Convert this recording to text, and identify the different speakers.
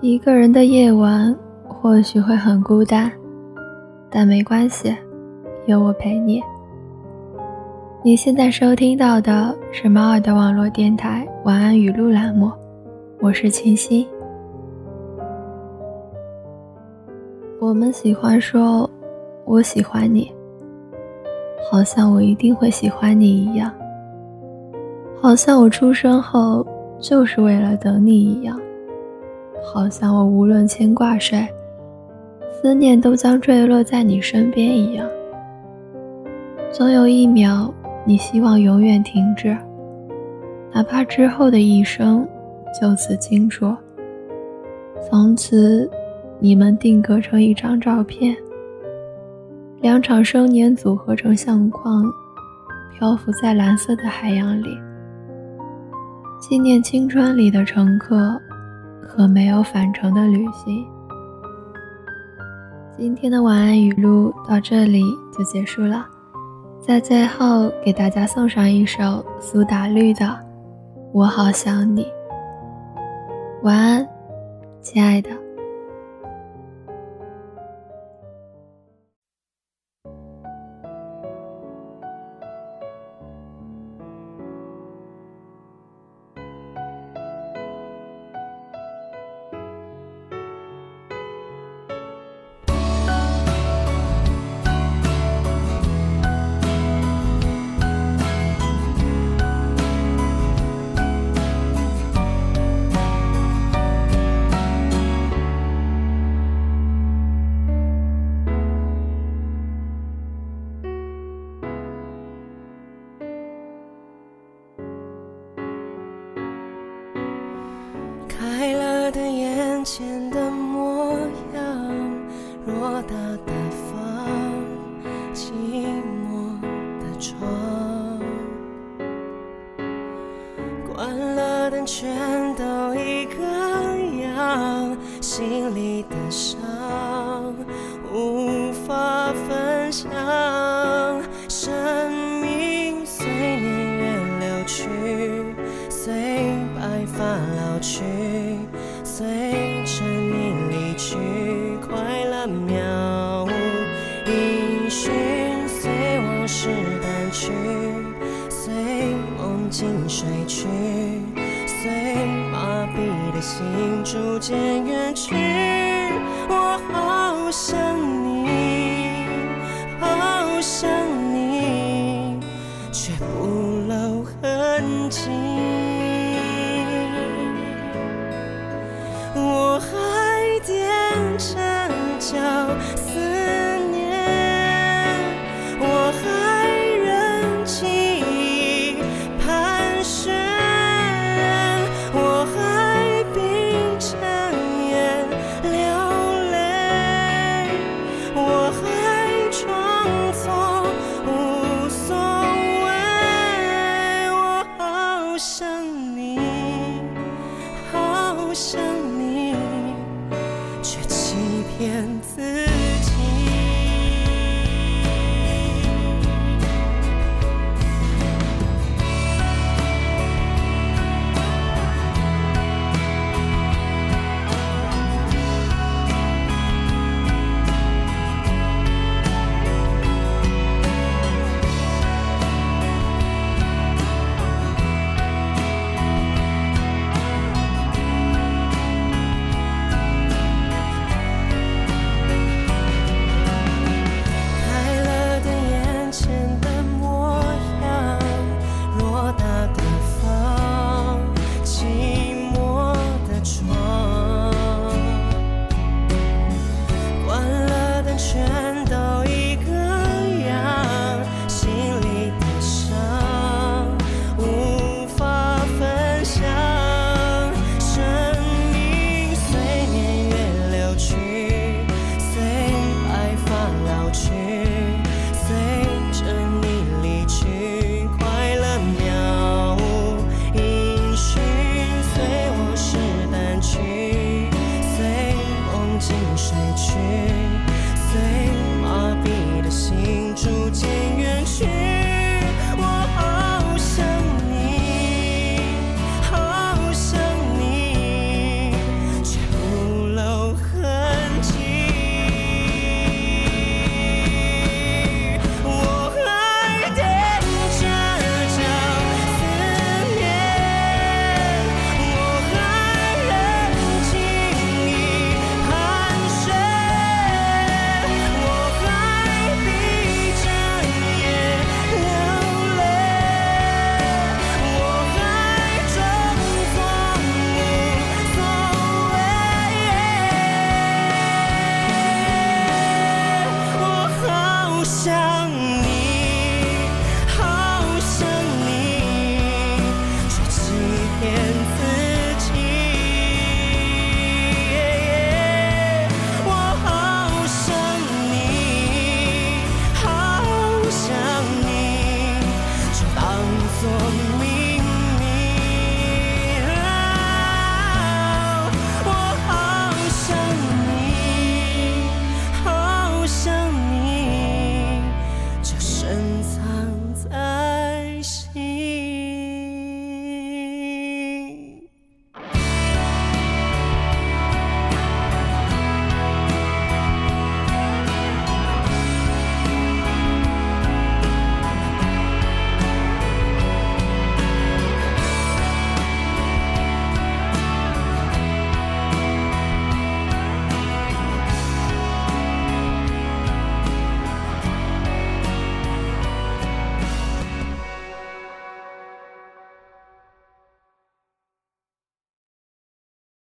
Speaker 1: 一个人的夜晚或许会很孤单，但没关系，有我陪你。你现在收听到的是猫耳的网络电台晚安语录栏目，我是清新。我们喜欢说“我喜欢你”，好像我一定会喜欢你一样，好像我出生后就是为了等你一样。好像我无论牵挂谁，思念都将坠落在你身边一样。总有一秒，你希望永远停止，哪怕之后的一生就此静止。从此，你们定格成一张照片，两场生年组合成相框，漂浮在蓝色的海洋里，纪念青春里的乘客。和没有返程的旅行。今天的晚安语录到这里就结束了，在最后给大家送上一首苏打绿的《我好想你》。晚安，亲爱的。
Speaker 2: 都一个样，心里的伤无法分享，生命随年月流去，随白发老去，随。着你离去，快乐渺无音讯，随往事淡去，随梦境睡去，你的心逐渐远去，我好想你，好想你，却不露痕迹。燕子。song